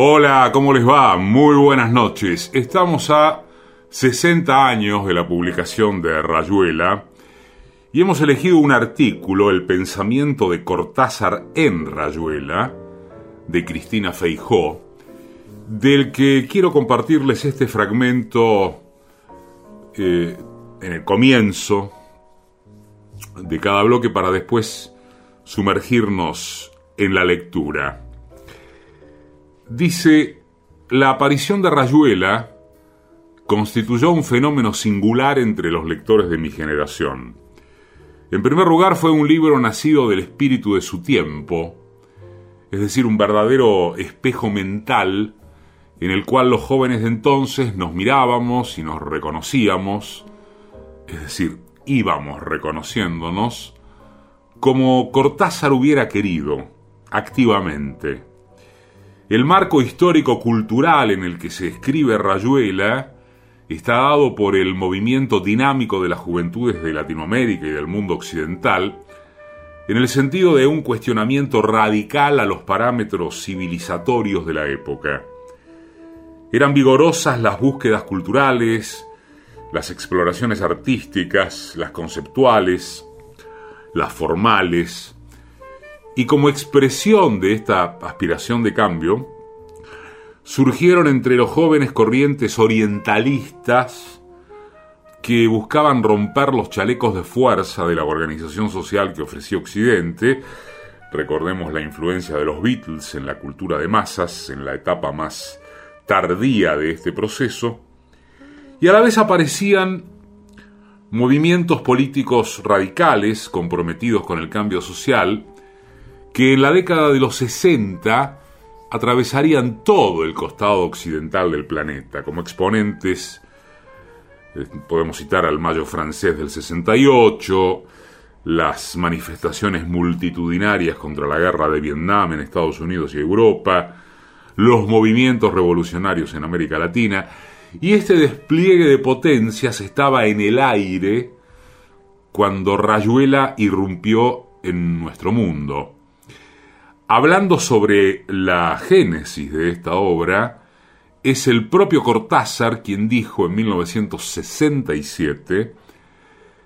Hola, ¿cómo les va? Muy buenas noches. Estamos a 60 años de la publicación de Rayuela y hemos elegido un artículo, El pensamiento de Cortázar en Rayuela, de Cristina Feijó, del que quiero compartirles este fragmento eh, en el comienzo de cada bloque para después sumergirnos en la lectura. Dice, la aparición de Rayuela constituyó un fenómeno singular entre los lectores de mi generación. En primer lugar, fue un libro nacido del espíritu de su tiempo, es decir, un verdadero espejo mental en el cual los jóvenes de entonces nos mirábamos y nos reconocíamos, es decir, íbamos reconociéndonos, como Cortázar hubiera querido, activamente. El marco histórico-cultural en el que se escribe Rayuela está dado por el movimiento dinámico de las juventudes de Latinoamérica y del mundo occidental, en el sentido de un cuestionamiento radical a los parámetros civilizatorios de la época. Eran vigorosas las búsquedas culturales, las exploraciones artísticas, las conceptuales, las formales, y como expresión de esta aspiración de cambio, surgieron entre los jóvenes corrientes orientalistas que buscaban romper los chalecos de fuerza de la organización social que ofrecía Occidente. Recordemos la influencia de los Beatles en la cultura de masas, en la etapa más tardía de este proceso, y a la vez aparecían movimientos políticos radicales comprometidos con el cambio social, que en la década de los 60 atravesarían todo el costado occidental del planeta, como exponentes, eh, podemos citar al Mayo francés del 68, las manifestaciones multitudinarias contra la guerra de Vietnam en Estados Unidos y Europa, los movimientos revolucionarios en América Latina, y este despliegue de potencias estaba en el aire cuando Rayuela irrumpió en nuestro mundo. Hablando sobre la génesis de esta obra, es el propio Cortázar quien dijo en 1967,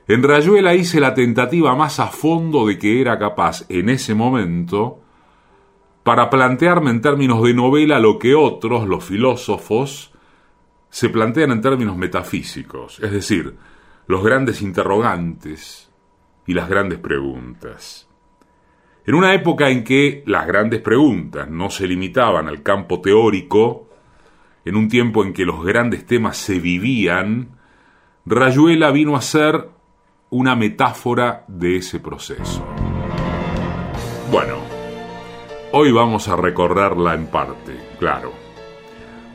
en Rayuela hice la tentativa más a fondo de que era capaz en ese momento para plantearme en términos de novela lo que otros, los filósofos, se plantean en términos metafísicos, es decir, los grandes interrogantes y las grandes preguntas. En una época en que las grandes preguntas no se limitaban al campo teórico, en un tiempo en que los grandes temas se vivían, Rayuela vino a ser una metáfora de ese proceso. Bueno, Hoy vamos a recorrerla en parte, claro.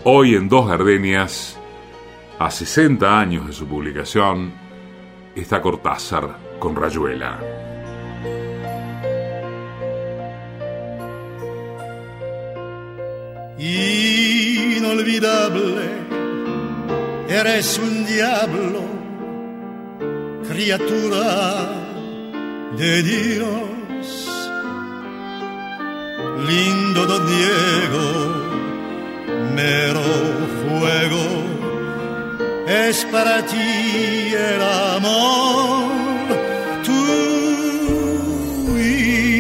Hoy en Dos Gardenias, a 60 años de su publicación, está Cortázar con Rayuela. Inolvidable, eres un diablo, criatura de Dios. Lindo don Diego, mero fuego, es para ti el amor, tú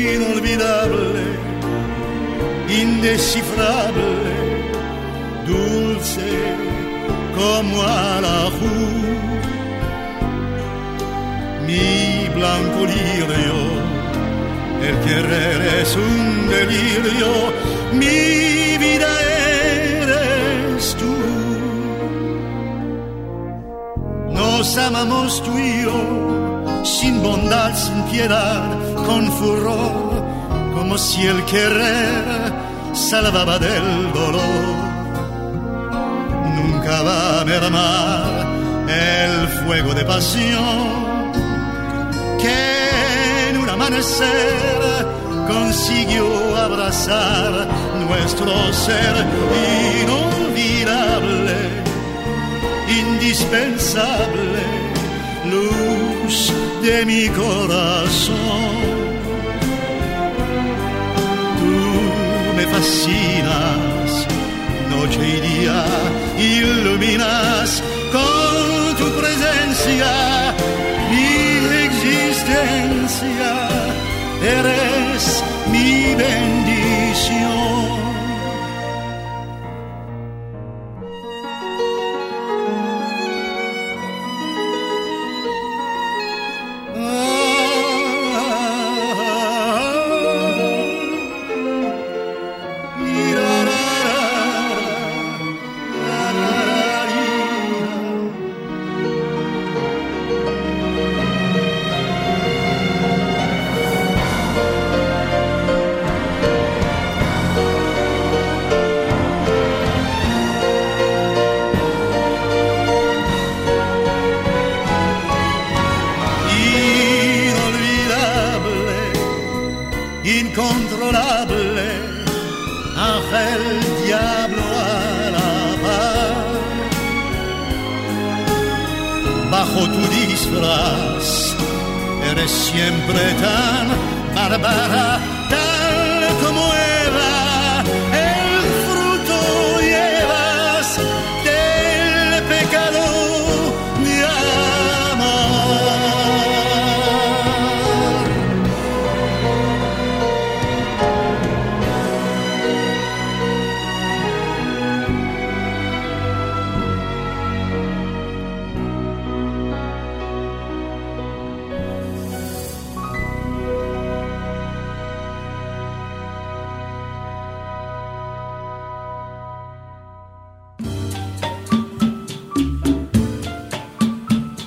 inolvidable, indescifrable, como a la mi blanco lirio el querer es un delirio, mi vida eres tú. Nos amamos tú y yo, sin bondad, sin piedad, con furor, como si el querer salvaba del dolor. Nunca va a mermar el fuego de pasión que consiguió abrazar nuestro ser inolvidable, indispensable, luz de mi corazón. Tú me fascinas noche y día iluminas con tu presencia mi existencia. Eres mi bendición.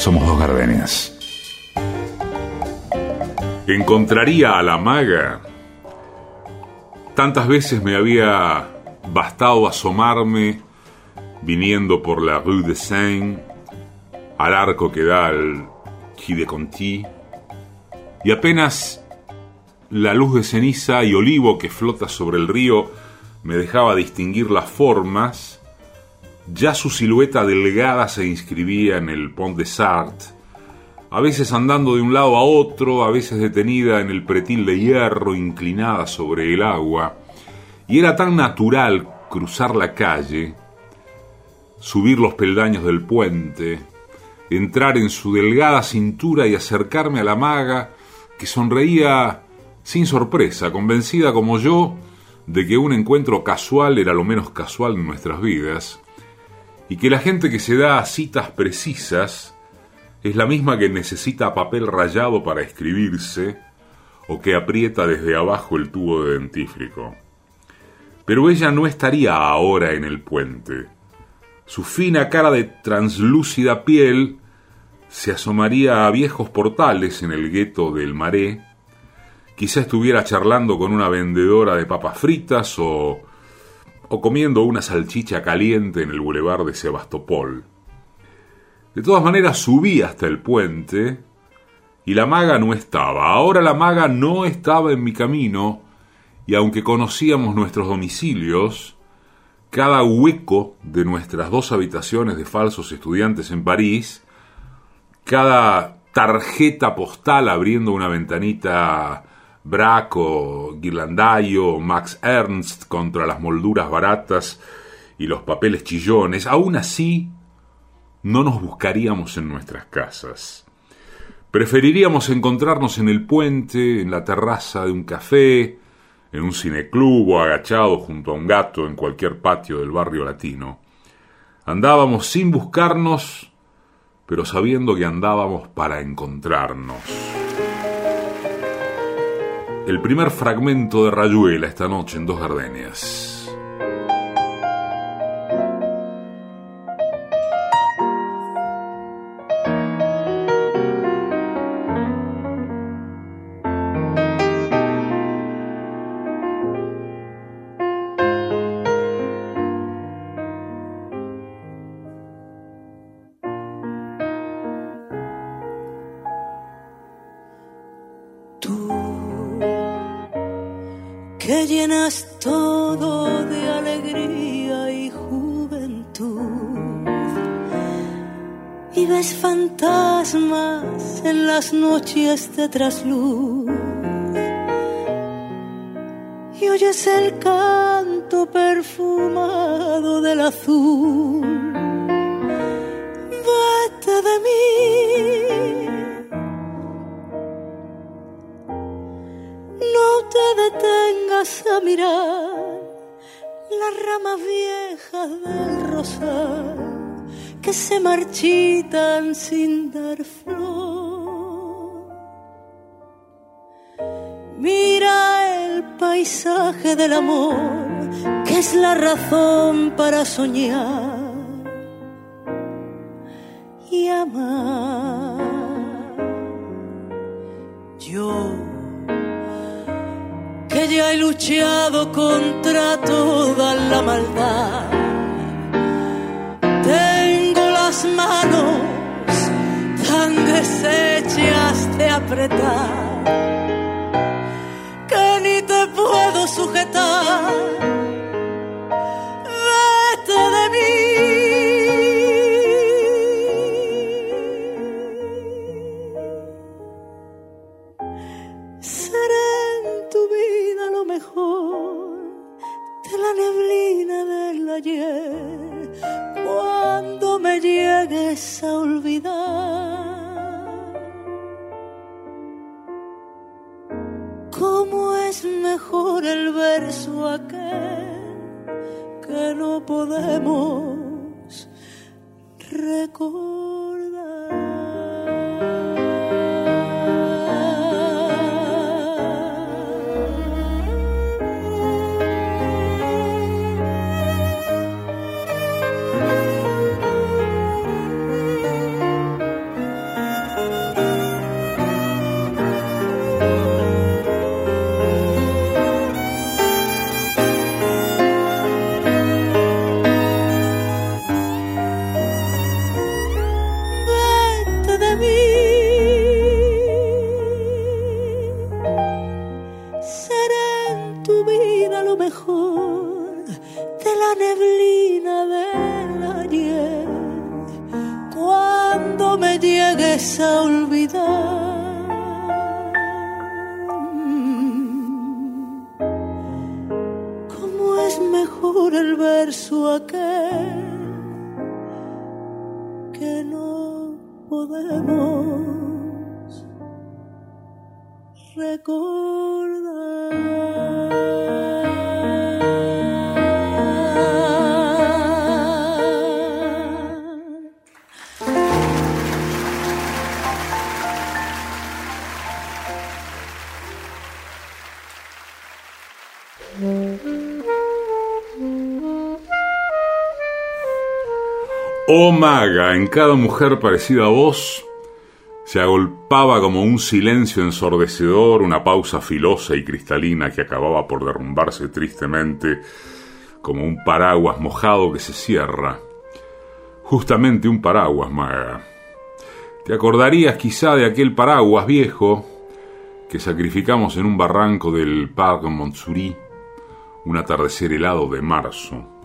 Somos dos gardenias. Encontraría a la maga. Tantas veces me había bastado asomarme viniendo por la Rue de Seine al arco que da al Quai de Conti y apenas la luz de ceniza y olivo que flota sobre el río me dejaba distinguir las formas ya su silueta delgada se inscribía en el Pont de Sarthe, a veces andando de un lado a otro, a veces detenida en el pretil de hierro inclinada sobre el agua, y era tan natural cruzar la calle, subir los peldaños del puente, entrar en su delgada cintura y acercarme a la maga que sonreía sin sorpresa, convencida como yo de que un encuentro casual era lo menos casual en nuestras vidas, y que la gente que se da citas precisas es la misma que necesita papel rayado para escribirse o que aprieta desde abajo el tubo de dentífrico. Pero ella no estaría ahora en el puente. Su fina cara de translúcida piel se asomaría a viejos portales en el gueto del Maré. Quizá estuviera charlando con una vendedora de papas fritas o o comiendo una salchicha caliente en el bulevar de Sebastopol. De todas maneras subí hasta el puente y la maga no estaba. Ahora la maga no estaba en mi camino y aunque conocíamos nuestros domicilios, cada hueco de nuestras dos habitaciones de falsos estudiantes en París, cada tarjeta postal abriendo una ventanita Braco, Ghirlandaio, Max Ernst contra las molduras baratas y los papeles chillones, aún así no nos buscaríamos en nuestras casas. Preferiríamos encontrarnos en el puente, en la terraza de un café, en un cineclub o agachado junto a un gato en cualquier patio del barrio latino. Andábamos sin buscarnos, pero sabiendo que andábamos para encontrarnos el primer fragmento de Rayuela esta noche en Dos Gardenias. Que llenas todo de alegría y juventud. Y ves fantasmas en las noches de trasluz. Y oyes el canto perfumado del azul. Vete de mí No te detengas a mirar las ramas viejas del rosal que se marchitan sin dar flor. Mira el paisaje del amor, que es la razón para soñar y amar. Yo ya he luchado contra toda la maldad. Tengo las manos tan deshechas de apretar que ni te puedo sujetar. Olvidar. ¿Cómo es mejor el verso aquel que no podemos recordar? Maga, en cada mujer parecida a vos se agolpaba como un silencio ensordecedor, una pausa filosa y cristalina que acababa por derrumbarse tristemente como un paraguas mojado que se cierra. Justamente un paraguas, maga. Te acordarías quizá de aquel paraguas viejo que sacrificamos en un barranco del Parc Montsouris un atardecer helado de marzo.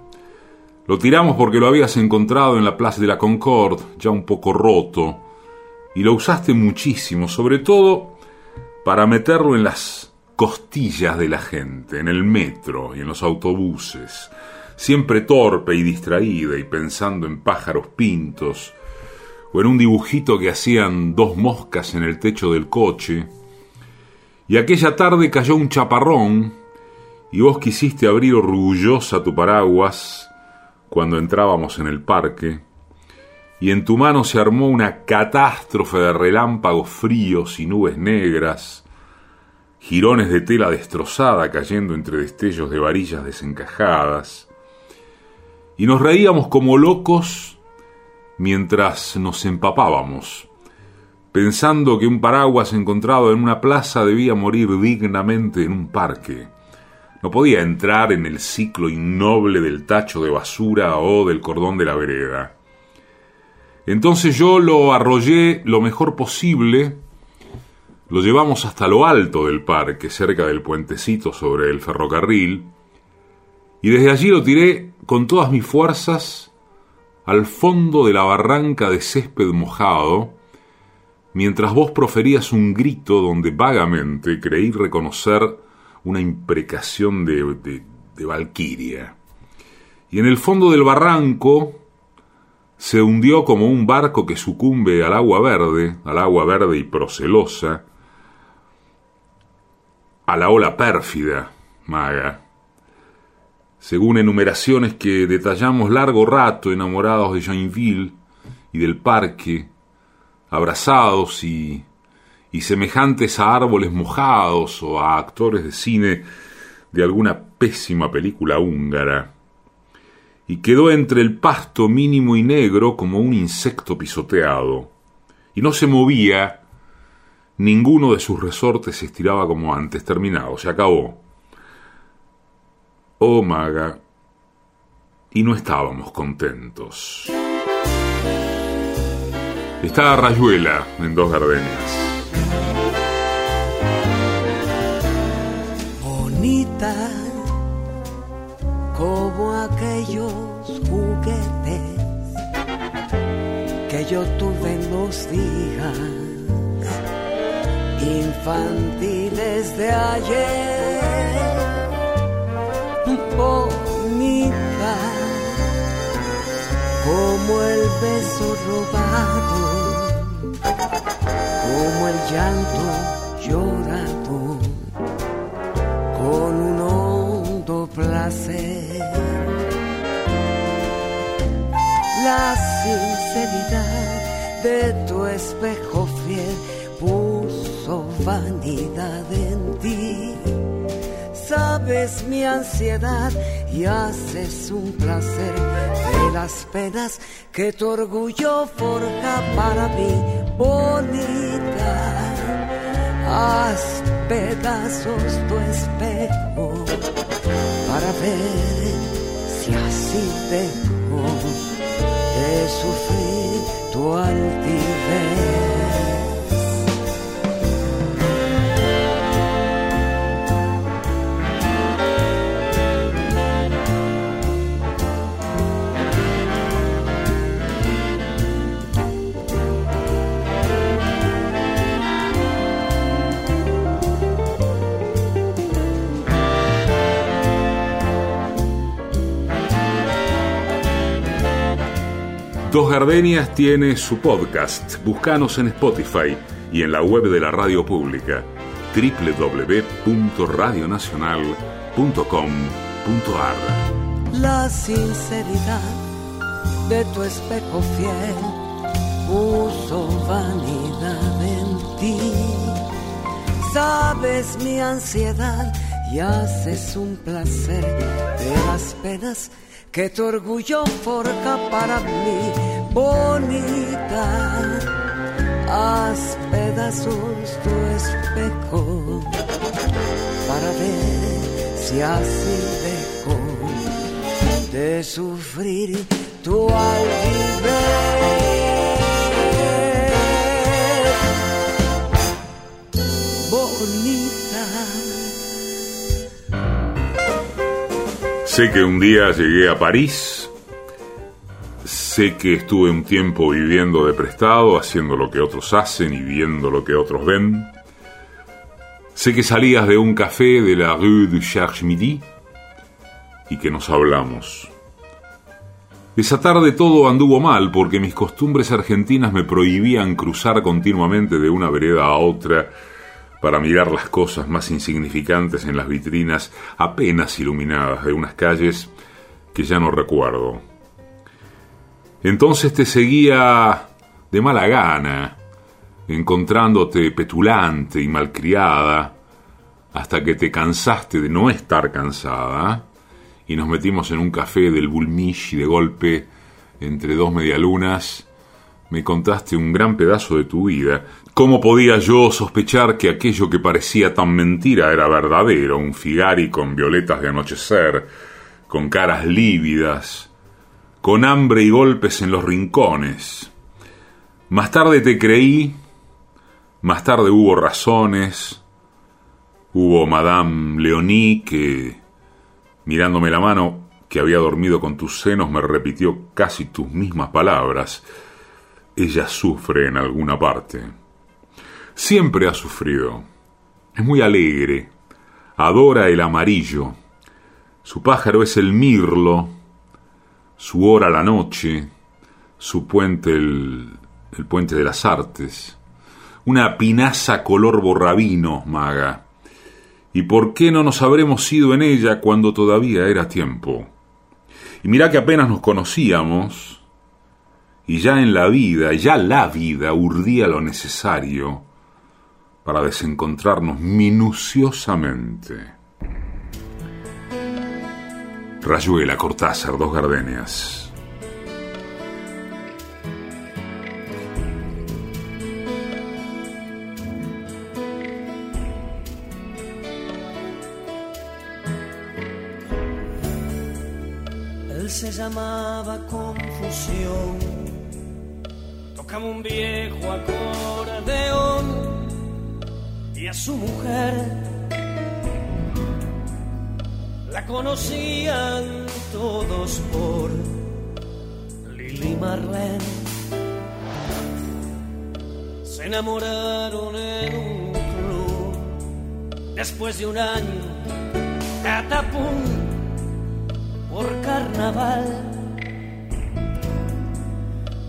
Lo tiramos porque lo habías encontrado en la Plaza de la Concorde, ya un poco roto, y lo usaste muchísimo, sobre todo para meterlo en las costillas de la gente, en el metro y en los autobuses, siempre torpe y distraída y pensando en pájaros pintos, o en un dibujito que hacían dos moscas en el techo del coche, y aquella tarde cayó un chaparrón, y vos quisiste abrir orgullosa tu paraguas, cuando entrábamos en el parque, y en tu mano se armó una catástrofe de relámpagos fríos y nubes negras, jirones de tela destrozada cayendo entre destellos de varillas desencajadas, y nos reíamos como locos mientras nos empapábamos, pensando que un paraguas encontrado en una plaza debía morir dignamente en un parque no podía entrar en el ciclo innoble del tacho de basura o del cordón de la vereda. Entonces yo lo arrollé lo mejor posible, Lo llevamos hasta lo alto del parque, cerca del puentecito sobre el ferrocarril, y desde allí lo tiré con todas mis fuerzas al fondo de la barranca de césped mojado, mientras vos proferías un grito donde vagamente creí reconocer una imprecación de, de, Valquiria. Y en el fondo del barranco se hundió como un barco que sucumbe al agua verde, al agua verde y procelosa, a la ola pérfida, maga. Según enumeraciones que detallamos largo rato enamorados de Joinville y del parque, abrazados y, y semejantes a árboles mojados o a actores de cine de alguna pésima película húngara, y quedó entre el pasto mínimo y negro como un insecto pisoteado, y no se movía, ninguno de sus resortes se estiraba como antes, terminado, se acabó. Oh maga, y no estábamos contentos. Está Rayuela en Dos Gardenias. Bonita como aquellos juguetes que yo tuve en los días infantiles de ayer. Bonita como el beso robado como el llanto llorado con un hondo placer. La sinceridad de tu espejo fiel puso vanidad en ti. Sabes mi ansiedad y haces un placer de las penas que tu orgullo forja para mí bonita, haz pedazos tu espejo para ver si así dejo de sufrir tu altivez. Dos Gardenias tiene su podcast. Búscanos en Spotify y en la web de la radio pública www.radionacional.com.ar. La sinceridad de tu espejo fiel puso vanidad en ti. Sabes mi ansiedad y haces un placer de las penas que tu orgullo forja para mí, bonita. Haz pedazos tu espejo para ver si así dejo de sufrir tu altivez. Sé que un día llegué a París, sé que estuve un tiempo viviendo de prestado, haciendo lo que otros hacen y viendo lo que otros ven. Sé que salías de un café de la rue du Cherche Midi y que nos hablamos. Esa tarde todo anduvo mal porque mis costumbres argentinas me prohibían cruzar continuamente de una vereda a otra para mirar las cosas más insignificantes en las vitrinas apenas iluminadas de unas calles que ya no recuerdo. Entonces te seguía de mala gana, encontrándote petulante y malcriada, hasta que te cansaste de no estar cansada, y nos metimos en un café del Bulmish y de golpe, entre dos medialunas, me contaste un gran pedazo de tu vida, ¿Cómo podía yo sospechar que aquello que parecía tan mentira era verdadero? Un figari con violetas de anochecer, con caras lívidas, con hambre y golpes en los rincones. Más tarde te creí, Más tarde hubo razones, hubo Madame Leonie que, mirándome la mano, que había dormido con tus senos, me repitió casi tus mismas palabras. Ella sufre en alguna parte. Siempre ha sufrido. Es muy alegre. Adora el amarillo. Su pájaro es el mirlo. Su hora la noche. Su puente el, el puente de las artes una pinaza color borrabino, maga. ¿Y por qué no nos habremos ido en ella cuando todavía era tiempo? Y mira que apenas nos conocíamos, y ya en la vida, ya la vida urdía lo necesario para desencontrarnos minuciosamente. Rayuela, Cortázar, dos gardenias. se llamaba confusión. Tocaba un viejo acordeón y a su mujer la conocían todos por Lili Marlene. Se enamoraron en un club después de un año. Catapum por carnaval.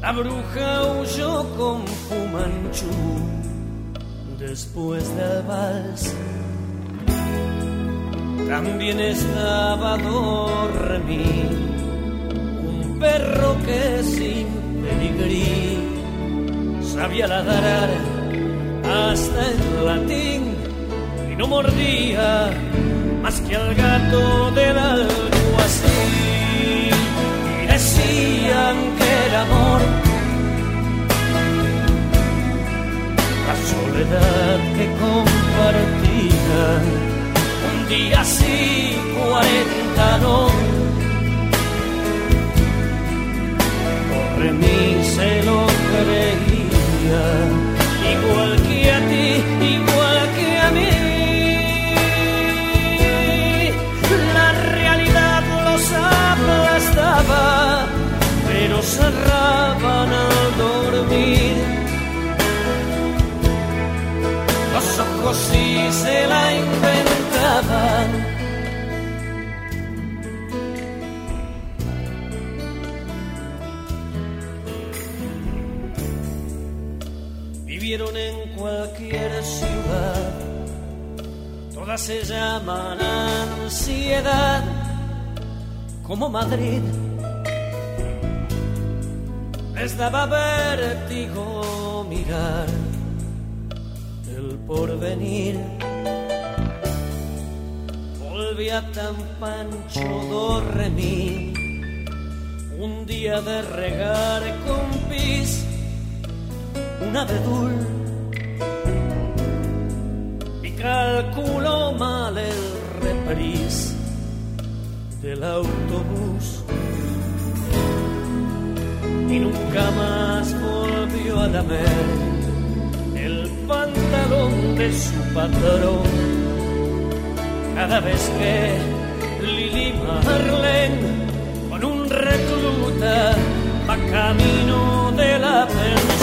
La bruja huyó con Fumanchu después del vals. También estaba Dormi, un perro que sin pedigrí sabía ladrar hasta en latín y no mordía más que al gato del alguacil. Y decían que el amor, la soledad que compartían, un día cuarenta no. Por mí se creía, igual que a ti, igual que a mí. pero cerraban se llaman ansiedad como Madrid. Les daba vértigo mirar el porvenir. Volvía tan pancho dormir un día de regar con pis una y calculó mal el repris del autobús y nunca más volvió a lamer el pantalón de su patrón. Cada vez que Lili Marlene con un recluta va camino de la pensión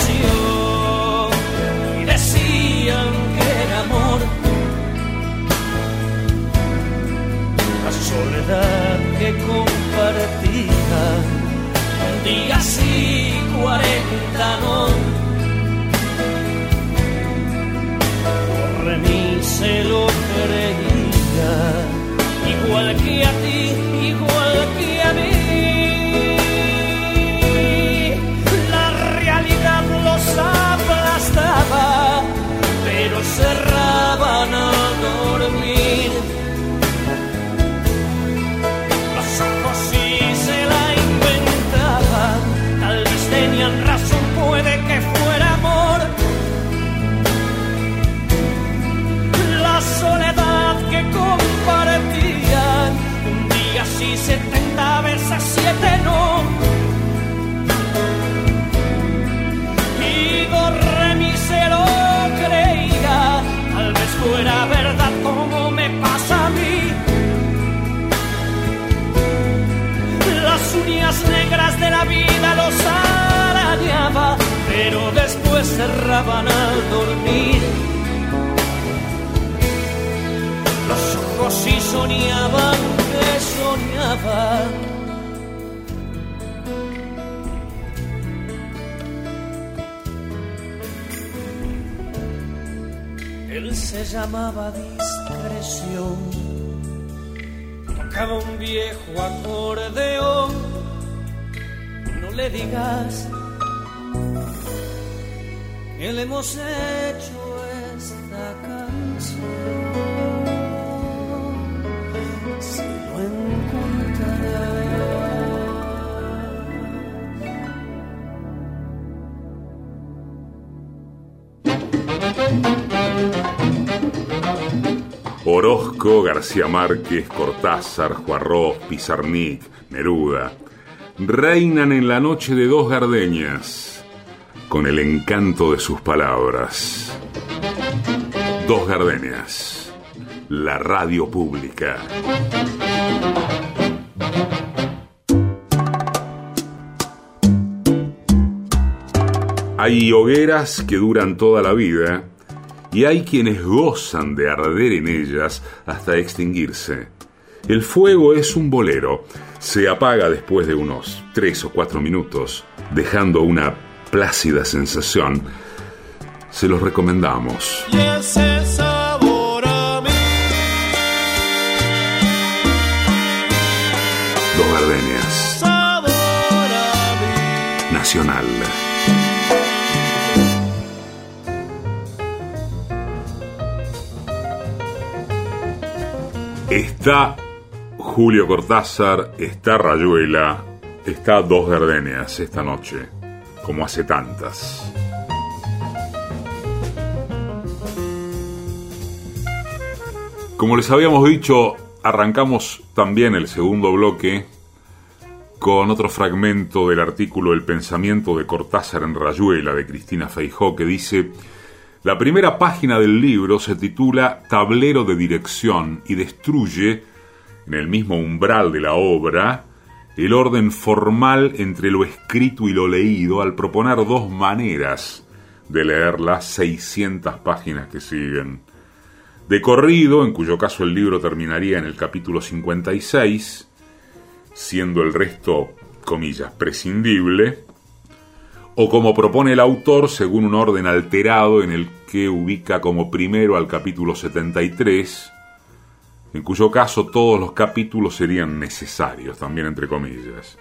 soledad que compartía, un día sí, cuarenta no. Por mí se lo creía, igual que a ti, igual que a mí. La realidad los aplastaba, pero cerraban al dormir eterno y borré mi cero creída tal vez fuera verdad como me pasa a mí. Las uñas negras de la vida los arañaba pero después cerraban al dormir. Los ojos y soñaban que soñaba. Él se llamaba discreción, tocaba un viejo acordeón. No le digas que le hemos hecho Orozco, García Márquez, Cortázar, Juarros, Pizarnik, Neruda, reinan en la noche de dos gardeñas, con el encanto de sus palabras. Dos gardenias, la radio pública. Hay hogueras que duran toda la vida y hay quienes gozan de arder en ellas hasta extinguirse. El fuego es un bolero, se apaga después de unos tres o cuatro minutos, dejando una plácida sensación. Se los recomendamos. Y ese sabor a mí. Dos Gardenias, Sabor a mí. Nacional. Está Julio Cortázar, está Rayuela, está Dos Gardenias esta noche, como hace tantas. Como les habíamos dicho, arrancamos también el segundo bloque con otro fragmento del artículo El pensamiento de Cortázar en Rayuela de Cristina Feijó que dice la primera página del libro se titula Tablero de dirección y destruye, en el mismo umbral de la obra, el orden formal entre lo escrito y lo leído al proponer dos maneras de leer las 600 páginas que siguen. De corrido, en cuyo caso el libro terminaría en el capítulo 56, siendo el resto, comillas, prescindible, o como propone el autor según un orden alterado en el que ubica como primero al capítulo 73, en cuyo caso todos los capítulos serían necesarios, también entre comillas.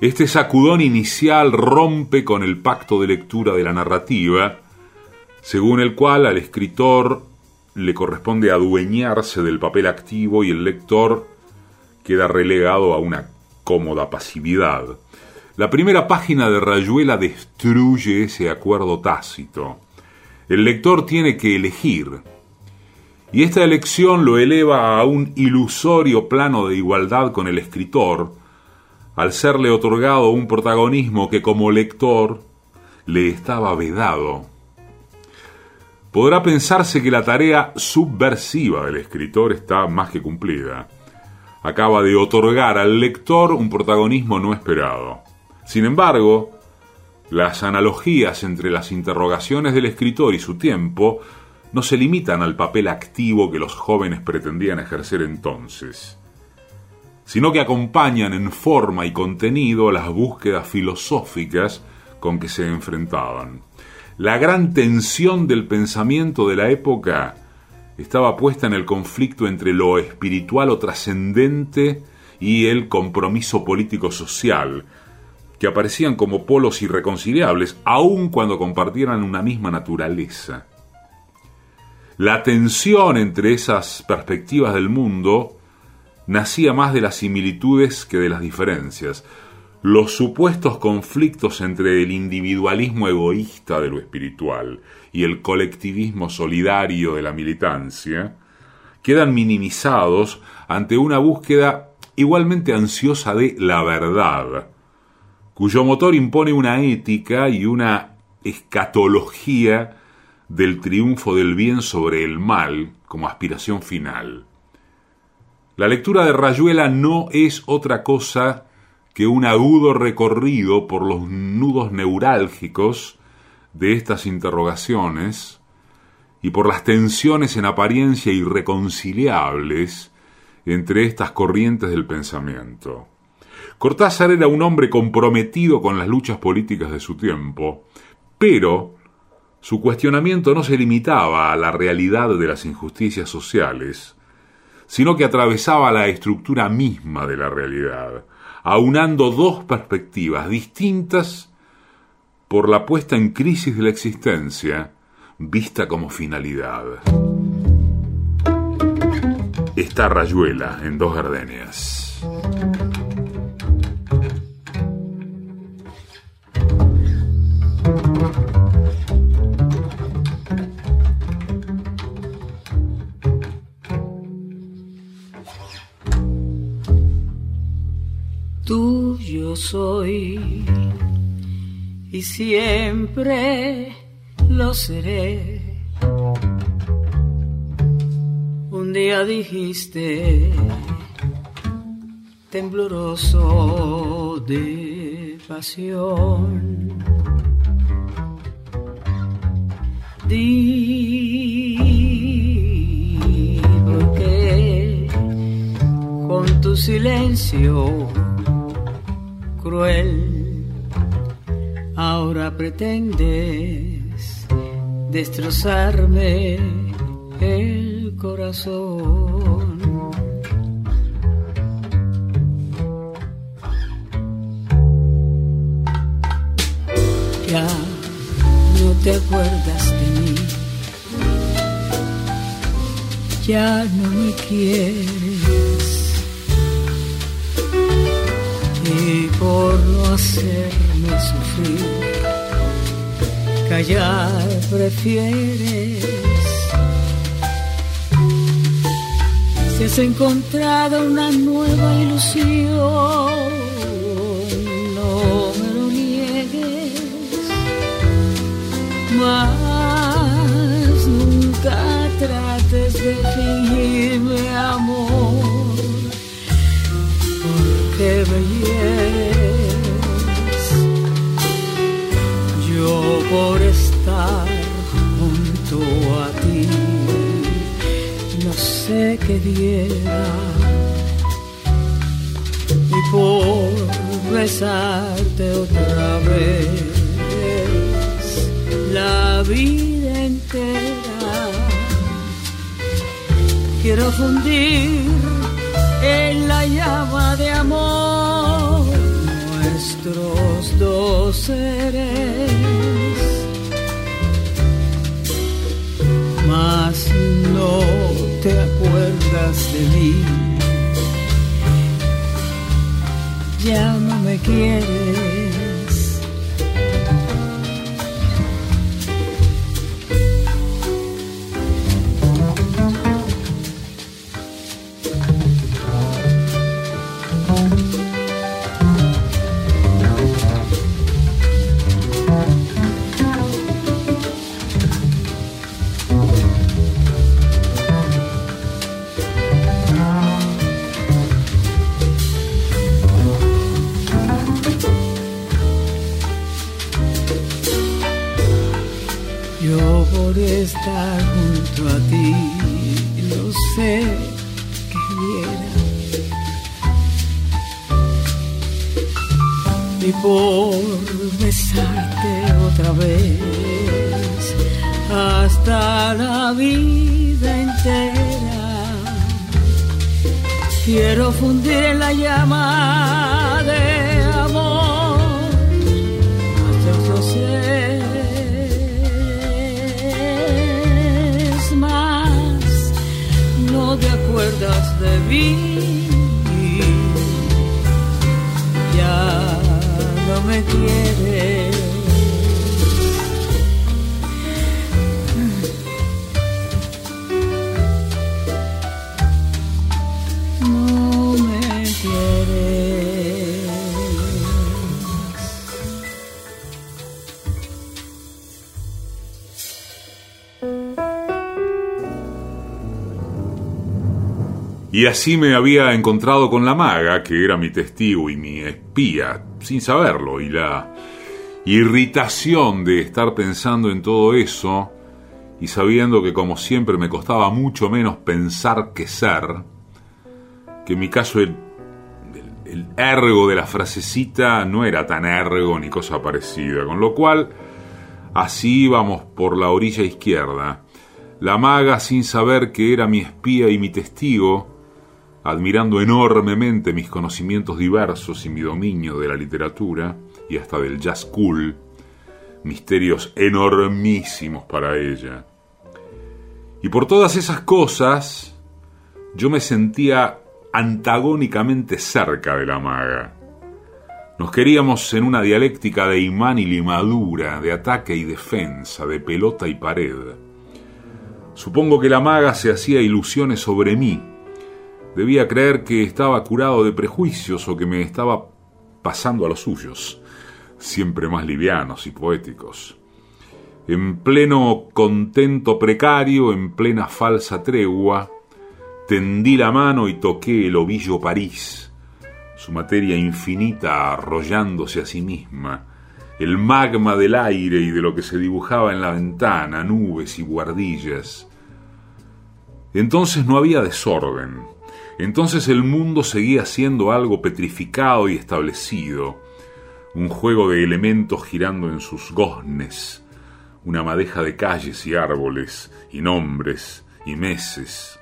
Este sacudón inicial rompe con el pacto de lectura de la narrativa, según el cual al escritor le corresponde adueñarse del papel activo y el lector queda relegado a una cómoda pasividad. La primera página de Rayuela destruye ese acuerdo tácito. El lector tiene que elegir, y esta elección lo eleva a un ilusorio plano de igualdad con el escritor, al serle otorgado un protagonismo que como lector le estaba vedado. Podrá pensarse que la tarea subversiva del escritor está más que cumplida. Acaba de otorgar al lector un protagonismo no esperado. Sin embargo, las analogías entre las interrogaciones del escritor y su tiempo no se limitan al papel activo que los jóvenes pretendían ejercer entonces, sino que acompañan en forma y contenido las búsquedas filosóficas con que se enfrentaban. La gran tensión del pensamiento de la época estaba puesta en el conflicto entre lo espiritual o trascendente y el compromiso político-social, que aparecían como polos irreconciliables, aun cuando compartieran una misma naturaleza. La tensión entre esas perspectivas del mundo nacía más de las similitudes que de las diferencias. Los supuestos conflictos entre el individualismo egoísta de lo espiritual y el colectivismo solidario de la militancia quedan minimizados ante una búsqueda igualmente ansiosa de la verdad, cuyo motor impone una ética y una escatología del triunfo del bien sobre el mal como aspiración final. La lectura de Rayuela no es otra cosa que un agudo recorrido por los nudos neurálgicos de estas interrogaciones y por las tensiones en apariencia irreconciliables entre estas corrientes del pensamiento. Cortázar era un hombre comprometido con las luchas políticas de su tiempo, pero su cuestionamiento no se limitaba a la realidad de las injusticias sociales, sino que atravesaba la estructura misma de la realidad, aunando dos perspectivas distintas por la puesta en crisis de la existencia vista como finalidad. Esta rayuela en dos gardenias. Soy y siempre lo seré. Un día dijiste, tembloroso de pasión, di porque con tu silencio cruel. Ahora pretendes destrozarme el corazón. Ya no te acuerdas de mí, ya no me quieres y por no hacerme sufrir, callar prefieres. Si has encontrado una nueva ilusión, qué diera. Y por besarte otra vez, la vida entera, quiero fundir en la llama de amor nuestros dos seres. Mas no te acuerdas de mí, ya no me quieres. Y por besarte otra vez hasta la vida entera. Quiero fundir la llama de no te acuerdas de mí. Ya no me quieres Y así me había encontrado con la maga, que era mi testigo y mi espía, sin saberlo, y la irritación de estar pensando en todo eso y sabiendo que como siempre me costaba mucho menos pensar que ser, que en mi caso el, el, ergo de la frasecita no era tan ergo ni cosa parecida, con lo cual así íbamos por la orilla izquierda. La maga, sin saber que era mi espía y mi testigo, admirando enormemente mis conocimientos diversos y mi dominio de la literatura y hasta del jazz cool, misterios enormísimos para ella. Y por todas esas cosas, yo me sentía antagónicamente cerca de la maga. Nos queríamos en una dialéctica de imán y limadura, de ataque y defensa, de pelota y pared. Supongo que la maga se hacía ilusiones sobre mí. Debía creer que estaba curado de prejuicios o que me estaba pasando a los suyos, siempre más livianos y poéticos. En pleno contento precario, en plena falsa tregua, tendí la mano y toqué el ovillo París, su materia infinita arrollándose a sí misma, el magma del aire y de lo que se dibujaba en la ventana, nubes y guardillas. Entonces no había desorden, entonces el mundo seguía siendo algo petrificado y establecido, un juego de elementos girando en sus goznes, una madeja de calles y árboles, y nombres, y meses.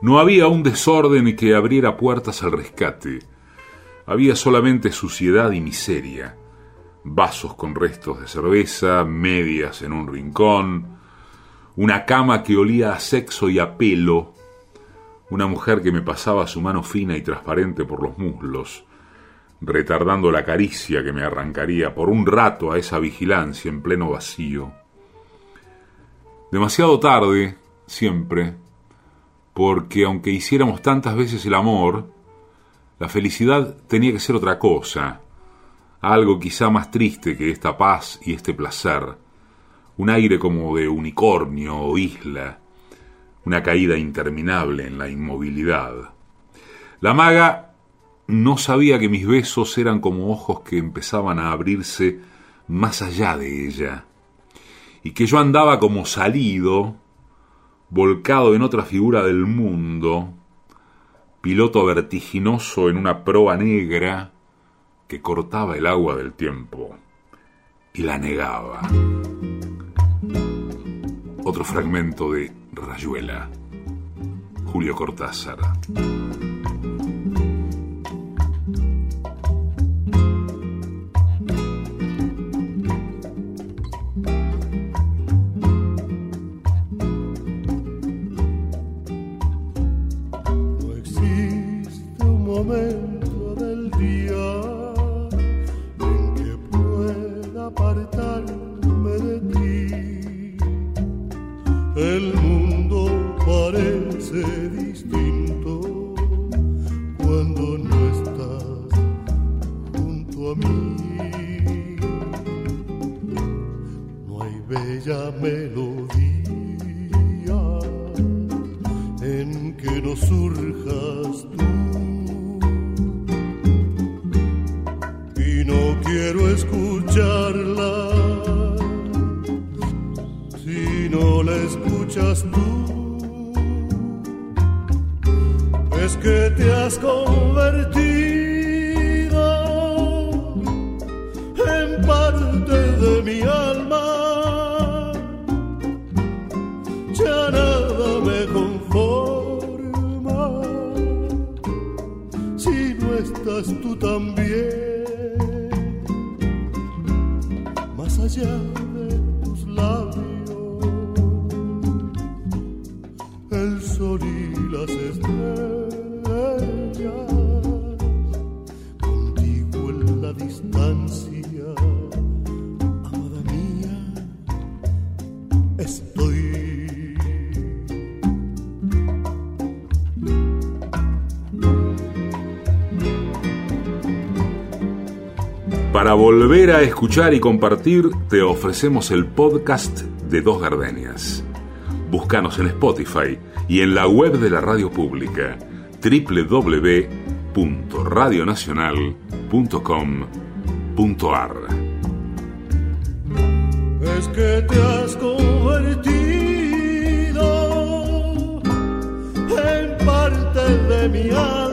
No había un desorden que abriera puertas al rescate. Había solamente suciedad y miseria. Vasos con restos de cerveza, medias en un rincón, una cama que olía a sexo y a pelo, una mujer que me pasaba su mano fina y transparente por los muslos, retardando la caricia que me arrancaría por un rato a esa vigilancia en pleno vacío. Demasiado tarde, siempre, porque aunque hiciéramos tantas veces el amor, la felicidad tenía que ser otra cosa, algo quizá más triste que esta paz y este placer, un aire como de unicornio o isla, una caída interminable en la inmovilidad. La maga no sabía que mis besos eran como ojos que empezaban a abrirse más allá de ella, y que yo andaba como salido, volcado en otra figura del mundo, piloto vertiginoso en una proa negra que cortaba el agua del tiempo y la negaba. Otro fragmento de Rayuela, Julio Cortázar. caramelo quedas tú también. Más allá Para volver a escuchar y compartir, te ofrecemos el podcast de Dos Gardenias. Búscanos en Spotify y en la web de la radio pública www.radionacional.com.ar. es que te has convertido en parte de mi alma.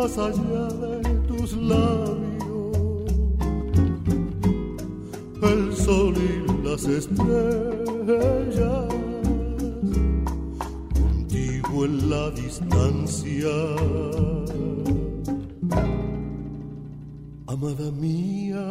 Más allá de tus labios, el sol y las estrellas, contigo en la distancia. Amada mía,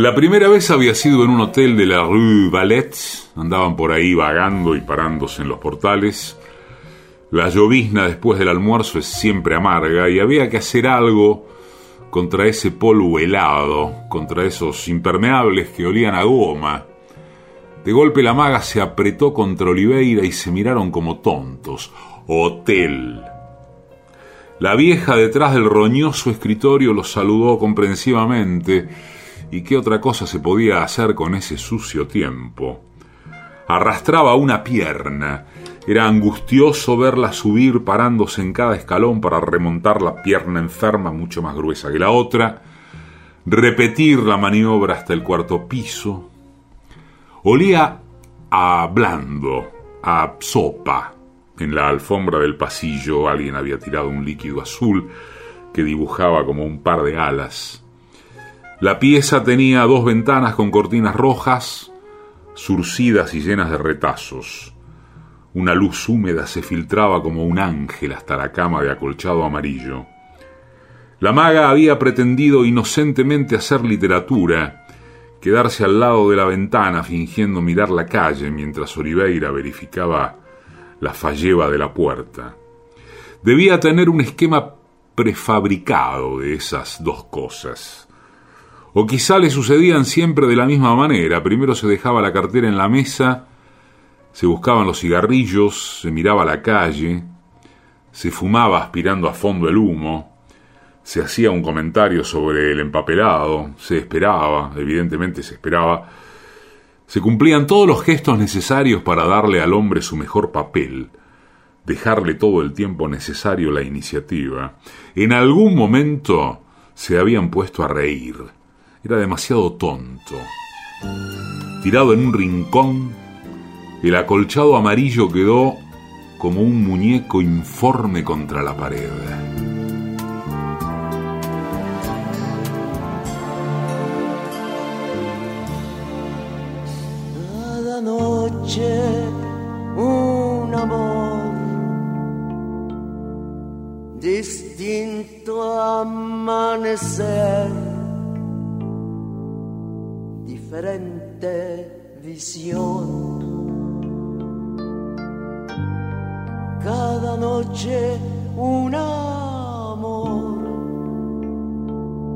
La primera vez había sido en un hotel de la Rue Valette. Andaban por ahí vagando y parándose en los portales. La llovizna después del almuerzo es siempre amarga y había que hacer algo contra ese polvo helado, contra esos impermeables que olían a goma. De golpe la maga se apretó contra Oliveira y se miraron como tontos. Hotel. La vieja detrás del roñoso escritorio los saludó comprensivamente. ¿Y qué otra cosa se podía hacer con ese sucio tiempo? Arrastraba una pierna. Era angustioso verla subir parándose en cada escalón para remontar la pierna enferma mucho más gruesa que la otra, repetir la maniobra hasta el cuarto piso. Olía a blando, a sopa. En la alfombra del pasillo alguien había tirado un líquido azul que dibujaba como un par de alas. La pieza tenía dos ventanas con cortinas rojas, surcidas y llenas de retazos. Una luz húmeda se filtraba como un ángel hasta la cama de acolchado amarillo. La maga había pretendido inocentemente hacer literatura, quedarse al lado de la ventana fingiendo mirar la calle mientras Oliveira verificaba la falleva de la puerta. Debía tener un esquema prefabricado de esas dos cosas. O quizá le sucedían siempre de la misma manera. Primero se dejaba la cartera en la mesa, se buscaban los cigarrillos, se miraba la calle, se fumaba aspirando a fondo el humo, se hacía un comentario sobre el empapelado, se esperaba, evidentemente se esperaba, se cumplían todos los gestos necesarios para darle al hombre su mejor papel, dejarle todo el tiempo necesario la iniciativa. En algún momento se habían puesto a reír era demasiado tonto. Tirado en un rincón, el acolchado amarillo quedó como un muñeco informe contra la pared. Cada noche un amor distinto amanecer diferente visión. Cada noche un amor,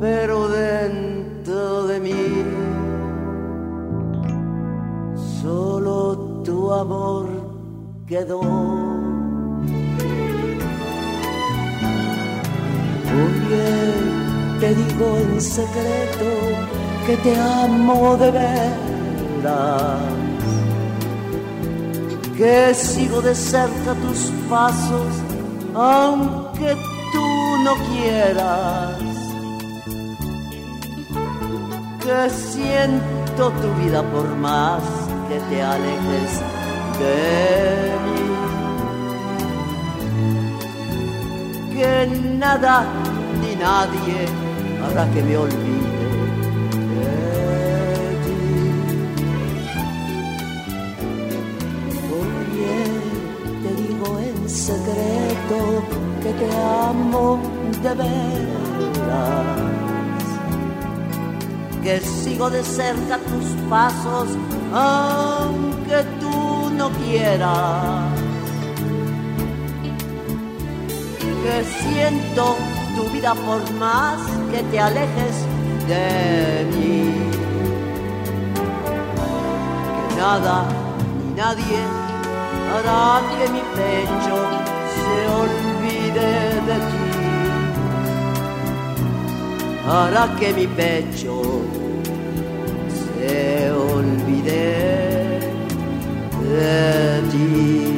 pero dentro de mí solo tu amor quedó. Oye, te digo en secreto que te amo de veras, que sigo de cerca tus pasos, aunque tú no quieras, que siento tu vida por más que te alejes de mí, que nada ni nadie hará que me olvide que te amo de veras, que sigo de cerca tus pasos, aunque tú no quieras, que siento tu vida por más que te alejes de mí. nada ni nadie hará que mi pecho se olvide de ti. Hará que mi pecho se olvide de ti.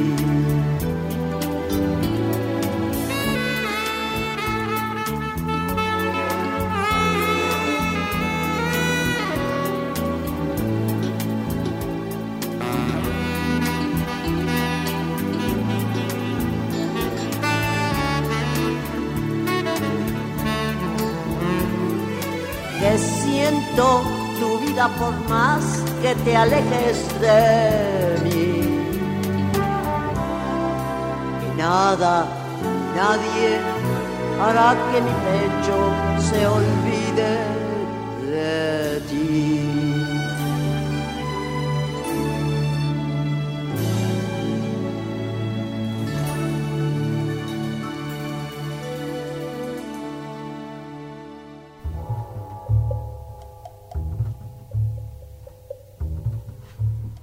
Te alejes de mí. Y nada, nadie hará que mi pecho se olvide de ti.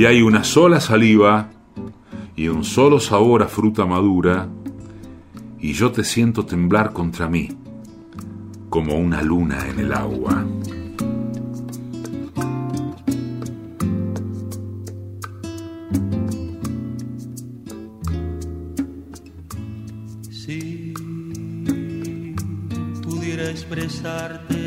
y hay una sola saliva y un solo sabor a fruta madura, y yo te siento temblar contra mí, como una luna en el agua. Si pudiera expresarte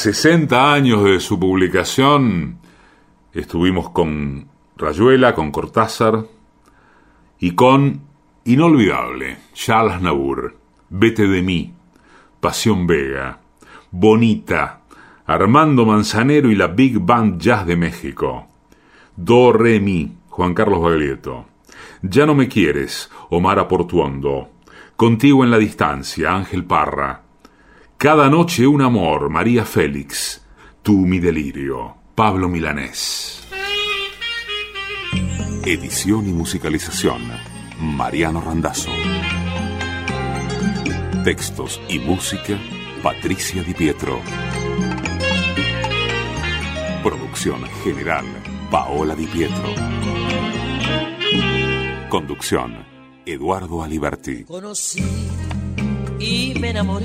60 años de su publicación, estuvimos con Rayuela, con Cortázar y con Inolvidable, Charles Aznavour, Vete de mí, Pasión Vega, Bonita, Armando Manzanero y la Big Band Jazz de México, Do Re Mi, Juan Carlos Baglietto, Ya no me quieres, Omar Aportuondo, Contigo en la distancia, Ángel Parra, Cada noche un amor, María Félix, Tú mi delirio, Pablo Milanés. Edición y musicalización, Mariano Randazzo. Textos y música, Patricia Di Pietro. Producción general, Paola Di Pietro. Conducción, Eduardo Aliberti. Conocí y me enamoré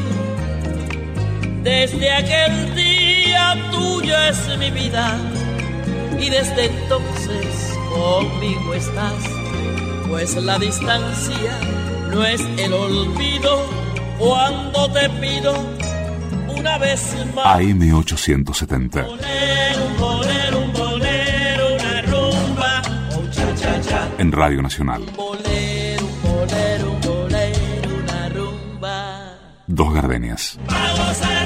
Desde aquel día tuyo es mi vida y desde entonces conmigo estás, pues la distancia no es el olvido cuando te pido una vez más. AM870. Bolero, un bolero, un bolero, una rumba, oh cha cha cha. En Radio Nacional. Bolero, un bolero, un bolero, una rumba. Dos gardenias. Vamos a